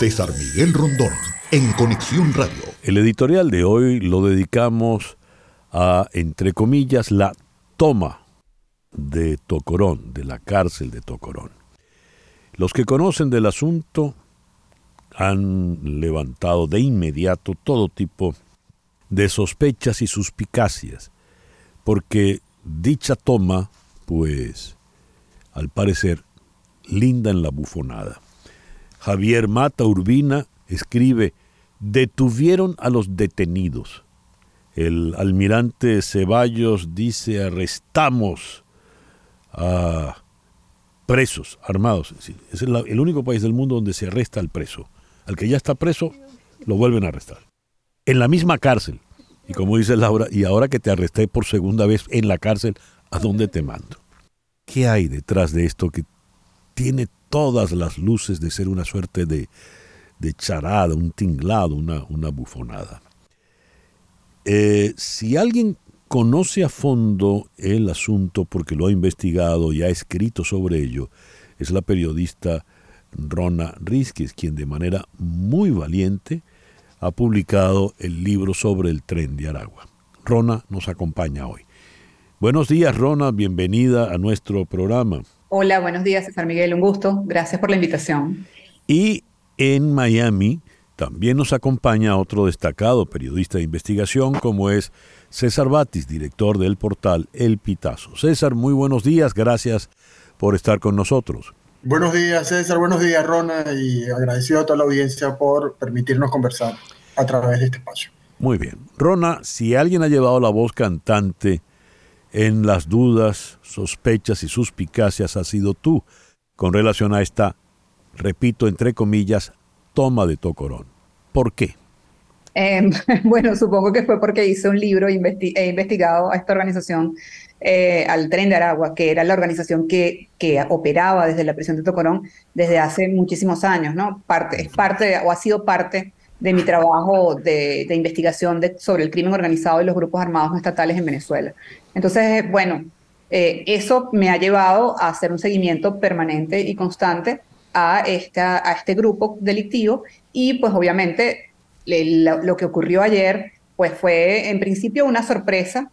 César Miguel Rondón, en Conexión Radio. El editorial de hoy lo dedicamos a, entre comillas, la toma de Tocorón, de la cárcel de Tocorón. Los que conocen del asunto han levantado de inmediato todo tipo de sospechas y suspicacias, porque dicha toma, pues, al parecer, linda en la bufonada. Javier Mata Urbina escribe, detuvieron a los detenidos. El almirante Ceballos dice, arrestamos a presos armados. Es el único país del mundo donde se arresta al preso. Al que ya está preso, lo vuelven a arrestar. En la misma cárcel. Y como dice Laura, y ahora que te arresté por segunda vez en la cárcel, ¿a dónde te mando? ¿Qué hay detrás de esto que tiene todas las luces de ser una suerte de, charada, un tinglado, una, una bufonada. Eh, si alguien conoce a fondo el asunto porque lo ha investigado y ha escrito sobre ello, es la periodista Rona Rizquez, quien de manera muy valiente ha publicado el libro sobre el tren de Aragua. Rona nos acompaña hoy. Buenos días, Rona, bienvenida a nuestro programa. Hola, buenos días, César Miguel, un gusto. Gracias por la invitación. Y en Miami también nos acompaña otro destacado periodista de investigación como es César Batis, director del portal El Pitazo. César, muy buenos días, gracias por estar con nosotros. Buenos días, César, buenos días, Rona, y agradecido a toda la audiencia por permitirnos conversar a través de este espacio. Muy bien. Rona, si alguien ha llevado la voz cantante en las dudas, sospechas y suspicacias ha sido tú con relación a esta, repito, entre comillas, toma de Tocorón. ¿Por qué? Em, bueno, supongo que fue porque hice un libro e investigado a esta organización, eh, al Tren de Aragua, que era la organización que, que operaba desde la prisión de Tocorón desde hace muchísimos años, ¿no? Es parte o ha sido parte de mi trabajo de, investigación sobre el crimen organizado y los grupos armados no estatales en Venezuela. Entonces, bueno, eh, eso me ha llevado a hacer un seguimiento permanente y constante a, esta, a este grupo delictivo y pues obviamente lo, que ocurrió ayer pues fue en principio una sorpresa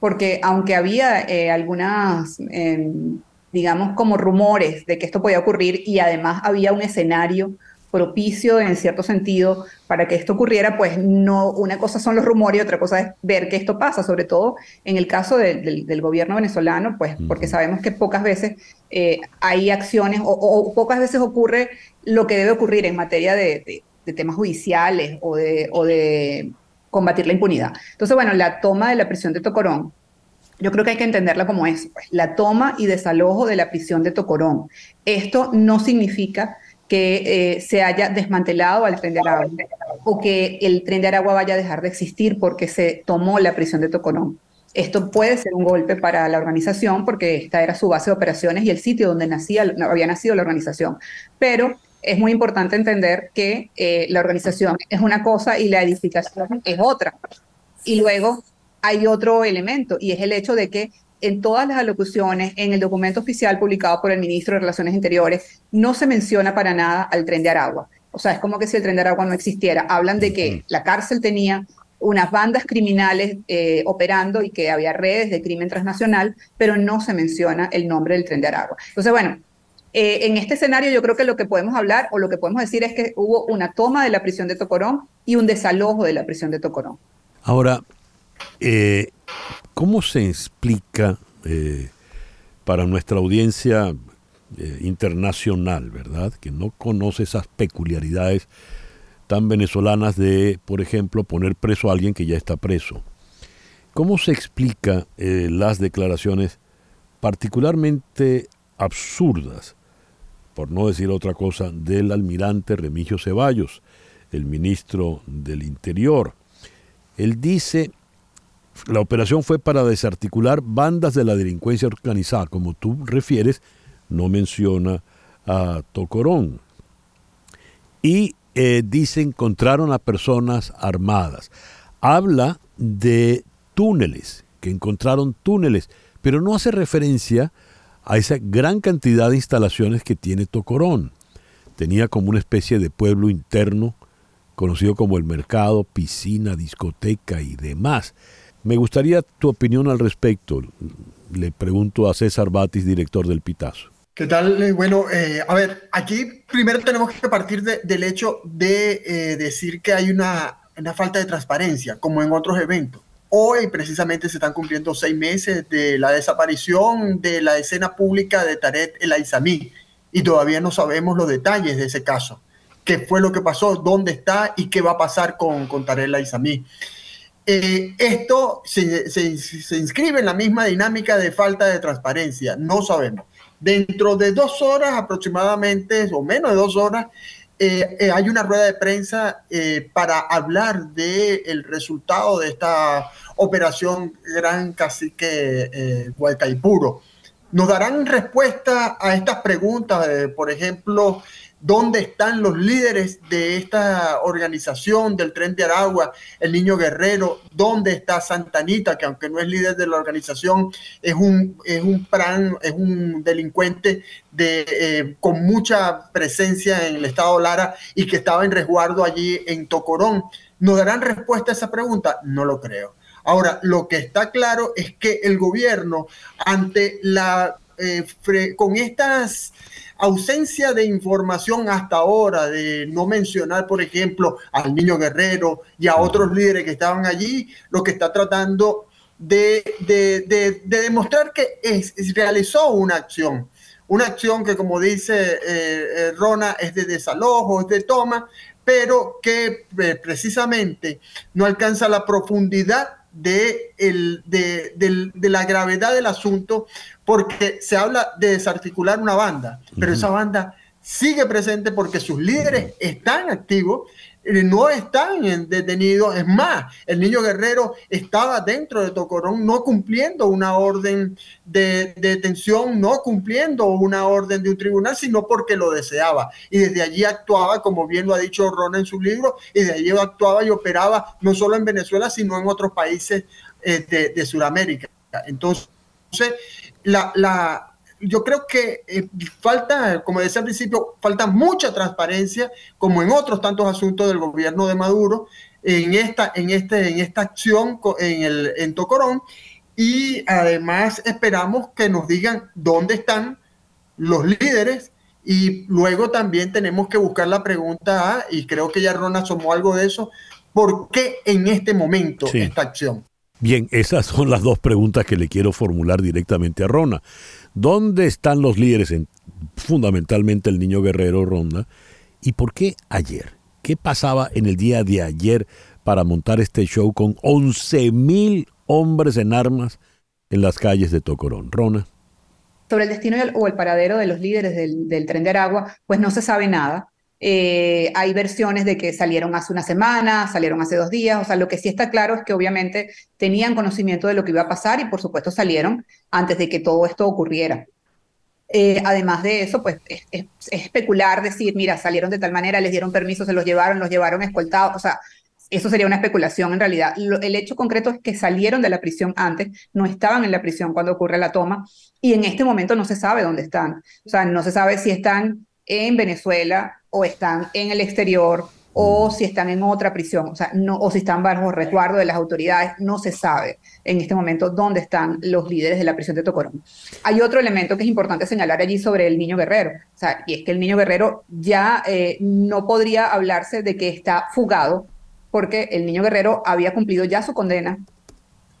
porque aunque había eh, algunas, em, digamos, como rumores de que esto podía ocurrir y además había un escenario propicio en cierto sentido para que esto ocurriera, pues no, una cosa son los rumores y otra cosa es ver que esto pasa, sobre todo en el caso del gobierno venezolano, pues porque sabemos que pocas veces eh, hay acciones o, pocas veces ocurre lo que debe ocurrir en materia de, temas judiciales o de, o de combatir la impunidad. Entonces, bueno, la toma de la prisión de Tocorón, yo creo que hay que entenderla como es, pues, la toma y desalojo de la prisión de Tocorón. Esto no significa que eh, se haya desmantelado al tren de Aragua o que el tren de Aragua vaya a dejar de existir porque se tomó la prisión de Tocorón. Esto puede ser un golpe para la organización porque esta era su base de operaciones y el sitio donde nacía, había nacido la organización. Pero es muy importante entender que eh, la organización es una cosa y la edificación es otra. Y luego hay otro elemento y es el hecho de que en todas las alocuciones, en el documento oficial publicado por el ministro de Relaciones Interiores, no se menciona para nada al tren de Aragua. O sea, es como que si el tren de Aragua no existiera. Hablan de que la cárcel tenía unas bandas criminales eh, operando y que había redes de crimen transnacional, pero no se menciona el nombre del tren de Aragua. Entonces, bueno, eh, en este escenario yo creo que lo que podemos hablar o lo que podemos decir es que hubo una toma de la prisión de Tocorón y un desalojo de la prisión de Tocorón. Ahora, eh, ¿Cómo se explica eh, para nuestra audiencia eh, internacional, verdad, que no conoce esas peculiaridades tan venezolanas de, por ejemplo, poner preso a alguien que ya está preso? ¿Cómo se explica eh, las declaraciones particularmente absurdas, por no decir otra cosa, del almirante Remigio Ceballos, el ministro del Interior? Él dice la operación fue para desarticular bandas de la delincuencia organizada. Como tú refieres, no menciona a Tocorón. Y eh, dice encontraron a personas armadas. Habla de túneles, que encontraron túneles, pero no hace referencia a esa gran cantidad de instalaciones que tiene Tocorón. tenía como una especie de pueblo interno, conocido como el mercado, piscina, discoteca y demás. Me gustaría tu opinión al respecto. Le pregunto a César Batis, director del Pitazo. ¿Qué tal? Eh, bueno, eh, a ver, aquí primero tenemos que partir del hecho de eh, decir que hay una, una falta de transparencia, como en otros eventos. Hoy precisamente se están cumpliendo seis meses de la desaparición de la escena pública de Tarek El Aizamí y todavía no sabemos los detalles de ese caso. ¿Qué fue lo que pasó? ¿Dónde está? ¿Y qué va a pasar con, con Tarek El Aizamí? Eh, esto se, se, inscribe en la misma dinámica de falta de transparencia. No sabemos. Dentro de dos horas aproximadamente, o menos de dos horas, eh, eh, hay una rueda de prensa para hablar del el resultado de esta operación Gran Cacique Guaycaipuro. Nos darán respuesta a estas preguntas, por ejemplo, dónde están los líderes de esta organización del Tren de Aragua, el Niño Guerrero, dónde está Santanita, que aunque no es líder de la organización, es un, es un, es un delincuente de, eh, con mucha presencia en el estado Lara y que estaba en resguardo allí en Tocorón. ¿Nos darán respuesta a esa pregunta? No lo creo. Ahora, lo que está claro es que el gobierno, ante la, eh, con estas ausencia de información hasta ahora, de no mencionar, por ejemplo, al niño guerrero y a otros líderes que estaban allí, lo que está tratando de, de, demostrar que es, realizó una acción. Una acción que, como dice eh, eh, Rona, es de desalojo, es de toma, pero que eh, precisamente no alcanza la profundidad de, el, de, de, la gravedad del asunto, porque se habla de desarticular una banda, pero esa banda sigue presente porque sus líderes están activos no están detenidos. Es más, el niño guerrero estaba dentro de Tocorón no cumpliendo una orden de, detención, no cumpliendo una orden de un tribunal, sino porque lo deseaba. Y desde allí actuaba, como bien lo ha dicho Rona en su libro, y desde allí actuaba y operaba no solo en Venezuela, sino en otros países eh, de, de Sudamérica. Entonces, la, la, yo creo que eh, falta, como decía al principio, falta mucha transparencia, como en otros tantos asuntos del gobierno de Maduro, en esta, en este, en esta acción en, el, en Tocorón. Y además esperamos que nos digan dónde están los líderes y luego también tenemos que buscar la pregunta, y creo que ya Ron asomó algo de eso, ¿por qué en este momento esta acción? Bien, esas son las dos preguntas que le quiero formular directamente a Rona. ¿Dónde están los líderes, fundamentalmente el niño guerrero Ronda? ¿Y por qué ayer? ¿Qué pasaba en el día de ayer para montar este show con 11.000 hombres en armas en las calles de Tocorón? Rona. Sobre el destino o el paradero de los líderes del, del tren de Aragua, pues no se sabe nada. Eh, hay versiones de que salieron hace una semana, salieron hace dos días, o sea, lo que sí está claro es que obviamente tenían conocimiento de lo que iba a pasar y por supuesto salieron antes de que todo esto ocurriera. Eh, además de eso, pues es, especular, decir, mira, salieron de tal manera, les dieron permiso, se los llevaron, los llevaron escoltados, o sea, eso sería una especulación en realidad. el hecho concreto es que salieron de la prisión antes, no estaban en la prisión cuando ocurre la toma y en este momento no se sabe dónde están. O sea, no se sabe si están en Venezuela o están en el exterior o mm. si están en otra prisión, o sea, no, o si están bajo resguardo de las autoridades, no se sabe en este momento dónde están los líderes de la prisión de Tocorón. Hay otro elemento que es importante señalar allí sobre el niño guerrero, o sea, y es que el niño guerrero ya eh, no podría hablarse de que está fugado, porque el niño guerrero había cumplido ya su condena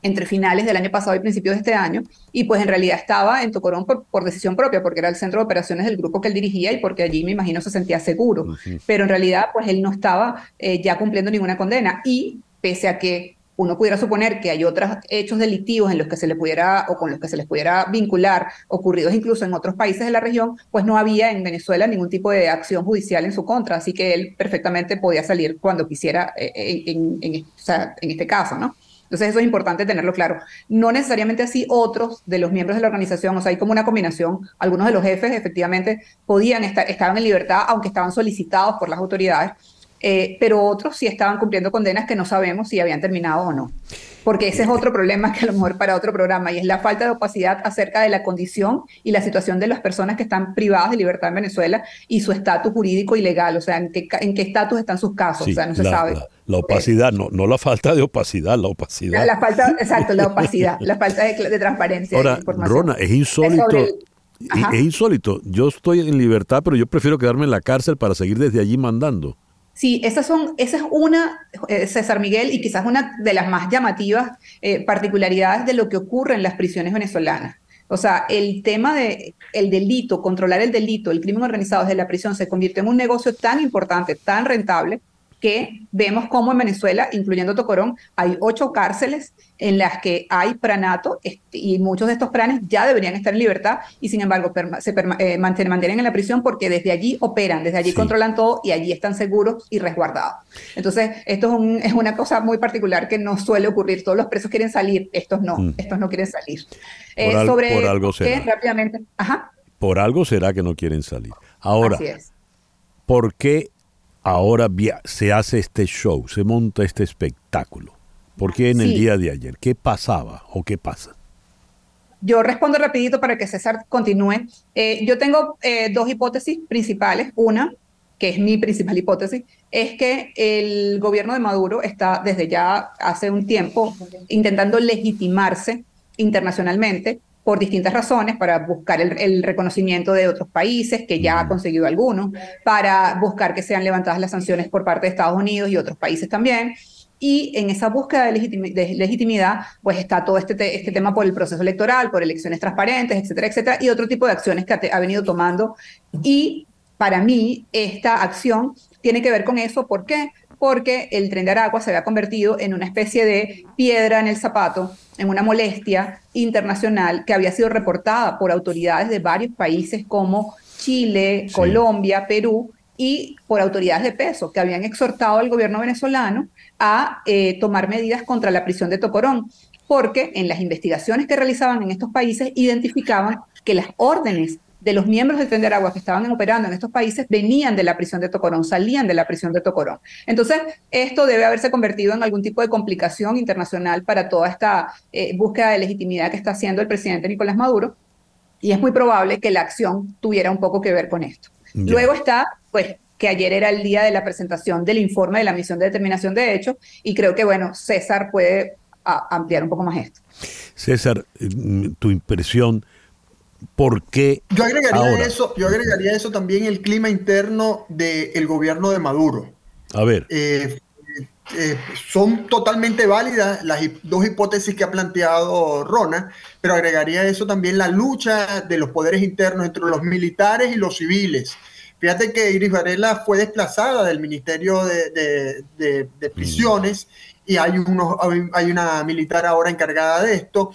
entre finales del año pasado y principios de este año, y pues en realidad estaba en Tocorón por, por, decisión propia, porque era el centro de operaciones del grupo que él dirigía y porque allí me imagino se sentía seguro, pero en realidad pues él no estaba eh, ya cumpliendo ninguna condena. Y pese a que uno pudiera suponer que hay otros hechos delictivos en los que se le pudiera o con los que se les pudiera vincular, ocurridos incluso en otros países de la región, pues no había en Venezuela ningún tipo de acción judicial en su contra, así que él perfectamente podía salir cuando quisiera eh, en, en, en este caso, ¿no? Entonces eso es importante tenerlo claro. No necesariamente así otros de los miembros de la organización, o sea, hay como una combinación. Algunos de los jefes efectivamente podían estar, estaban en libertad, aunque estaban solicitados por las autoridades, eh, pero otros sí estaban cumpliendo condenas que no sabemos si habían terminado o no. Porque ese es otro problema que a lo mejor para otro programa, y es la falta de opacidad acerca de la condición y la situación de las personas que están privadas de libertad en Venezuela y su estatus jurídico y legal, o sea, en qué en qué estatus están sus casos, o sea, no se sabe. La, opacidad, no, no la falta de opacidad, la opacidad. La, falta, exacto, la opacidad, la falta de, transparencia. Ahora, Rona, es insólito. es insólito. Yo estoy en libertad, pero yo prefiero quedarme en la cárcel para seguir desde allí mandando. Sí, esas son, esa es una, eh, César Miguel, y quizás una de las más llamativas eh, particularidades de lo que ocurre en las prisiones venezolanas. O sea, el tema de el delito, controlar el delito, el crimen organizado desde la prisión se convierte en un negocio tan importante, tan rentable, que vemos cómo en Venezuela, incluyendo Tocorón, hay ocho cárceles en las que hay pranato y muchos de estos pranes ya deberían estar en libertad y sin embargo se eh, mantienen en la prisión porque desde allí operan, desde allí controlan todo y allí están seguros y resguardados. Entonces, esto es, una cosa muy particular que no suele ocurrir. Todos los presos quieren salir, estos no, mm. estos no quieren salir. Eh, por, sobre por algo será. rápidamente. Ajá. Por algo será que no quieren salir. Ahora, ¿por qué ahora se hace este show, se monta este espectáculo? ¿Por qué en el día de ayer? ¿Qué pasaba o qué pasa? Yo respondo rapidito para que César continúe. Eh, yo tengo eh, dos hipótesis principales. Una, que es mi principal hipótesis, es que el gobierno de Maduro está desde ya hace un tiempo intentando legitimarse internacionalmente por distintas razones, para buscar el, reconocimiento de otros países, que ya ha conseguido algunos, para buscar que sean levantadas las sanciones por parte de Estados Unidos y otros países también. Y en esa búsqueda de, legitimidad, pues está todo este, este tema por el proceso electoral, por elecciones transparentes, etcétera, etcétera, y otro tipo de acciones que ha, ha venido tomando. Y para mí, esta acción tiene que ver con eso. ¿Por qué? Porque el tren de Aragua se había convertido en una especie de piedra en el zapato, en una molestia internacional que había sido reportada por autoridades de varios países como Chile, Colombia, Perú y por autoridades de peso que habían exhortado al gobierno venezolano a eh, tomar medidas contra la prisión de Tocorón, porque en las investigaciones que realizaban en estos países identificaban que las órdenes de los miembros del Tren de Aragua que estaban operando en estos países venían de la prisión de Tocorón, salían de la prisión de Tocorón. Entonces, esto debe haberse convertido en algún tipo de complicación internacional para toda esta eh, búsqueda de legitimidad que está haciendo el presidente Nicolás Maduro, y es muy probable que la acción tuviera un poco que ver con esto. Luego está, pues, que ayer era el día de la presentación del informe de la misión de determinación de hechos, y creo que, bueno, César puede ampliar un poco más esto. César, mm, tu impresión ¿Por qué yo agregaría eso, yo agregaría eso también el clima interno del gobierno de Maduro. A ver. Eh, eh, son totalmente válidas las dos hipótesis que ha planteado Rona, pero agregaría eso también la lucha de los poderes internos entre los militares y los civiles. Fíjate que Iris Varela fue desplazada del Ministerio de, de Prisiones y hay, unos, hay una militar ahora encargada de esto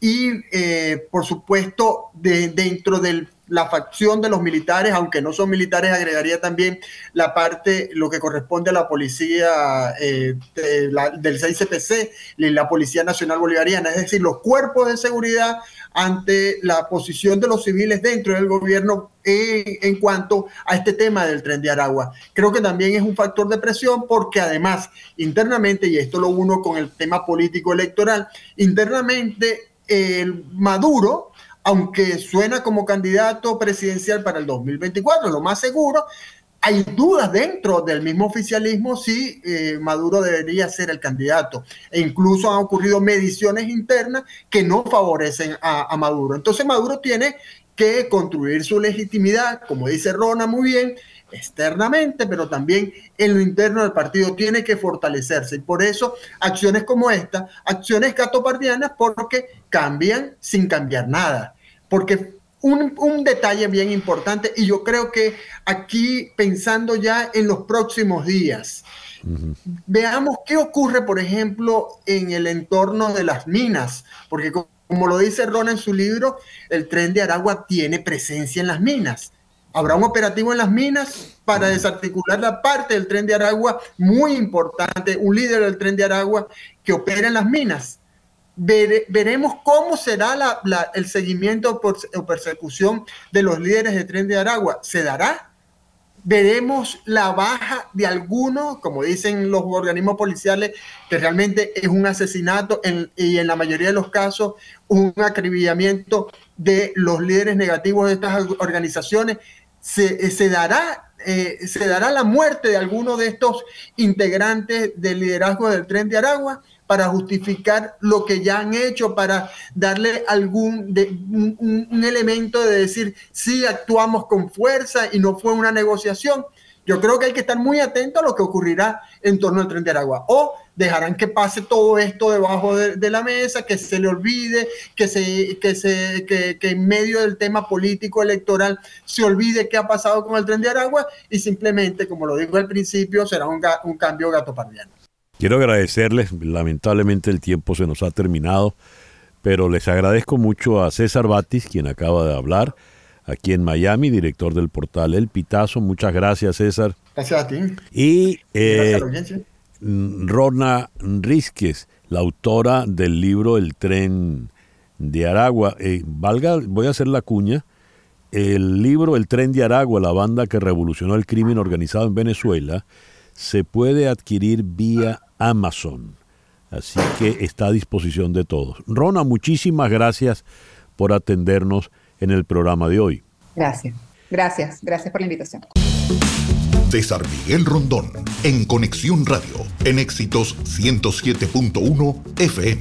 y eh, por supuesto de, dentro de la facción de los militares, aunque no son militares, agregaría también la parte, lo que corresponde a la policía eh, del 6CPC, la Policía Nacional Bolivariana, es decir, los cuerpos de seguridad ante la posición de los civiles dentro del gobierno en, en, cuanto a este tema del tren de Aragua. Creo que también es un factor de presión porque además internamente, y esto lo uno con el tema político electoral, internamente el Maduro, aunque suena como candidato presidencial para el 2024, lo más seguro, hay dudas dentro del mismo oficialismo si eh, Maduro debería ser el candidato. E incluso han ocurrido mediciones internas que no favorecen a, a Maduro. Entonces Maduro tiene que construir su legitimidad, como dice Rona muy bien, externamente, pero también en lo interno del partido tiene que fortalecerse. Y por eso acciones como esta, acciones gatopardianas, porque cambian sin cambiar nada. Porque un, un, detalle bien importante, y yo creo que aquí pensando ya en los próximos días, veamos qué ocurre, por ejemplo, en el entorno de las minas, porque como lo dice Ron en su libro, el tren de Aragua tiene presencia en las minas. Habrá un operativo en las minas para desarticular la parte del tren de Aragua muy importante, un líder del tren de Aragua que opera en las minas. veremos cómo será el seguimiento o persecución de los líderes del tren de Aragua. ¿Se dará? veremos la baja de algunos, como dicen los organismos policiales, que realmente es un asesinato y en la mayoría de los casos un acribillamiento de los líderes negativos de estas organizaciones. Se, se dará eh, se dará la muerte de alguno de estos integrantes del liderazgo del tren de Aragua para justificar lo que ya han hecho, para darle algún un, elemento de decir, sí, actuamos con fuerza y no fue una negociación. Yo creo que hay que estar muy atento a lo que ocurrirá en torno al tren de Aragua. O dejarán que pase todo esto debajo de, la mesa, que se le olvide, que, se, que, se, que, en medio del tema político electoral se olvide qué ha pasado con el tren de Aragua y simplemente, como lo digo al principio, será un, un cambio gato pardiano. Quiero agradecerles, lamentablemente el tiempo se nos ha terminado, pero les agradezco mucho a César Batis, quien acaba de hablar, aquí en Miami, director del portal El Pitazo. Muchas gracias, César. Gracias a ti. Y eh, Rona Rizquez, la autora del libro El tren de Aragua. Eh, valga, voy a hacer la cuña. El libro El tren de Aragua, la banda que revolucionó el crimen organizado en Venezuela, se puede adquirir vía Amazon. Así que está a disposición de todos. Rona, muchísimas gracias por atendernos en el programa de hoy. Gracias, gracias, gracias por la invitación. César Miguel Rondón, en Conexión Radio, en Éxitos 107.1 FM.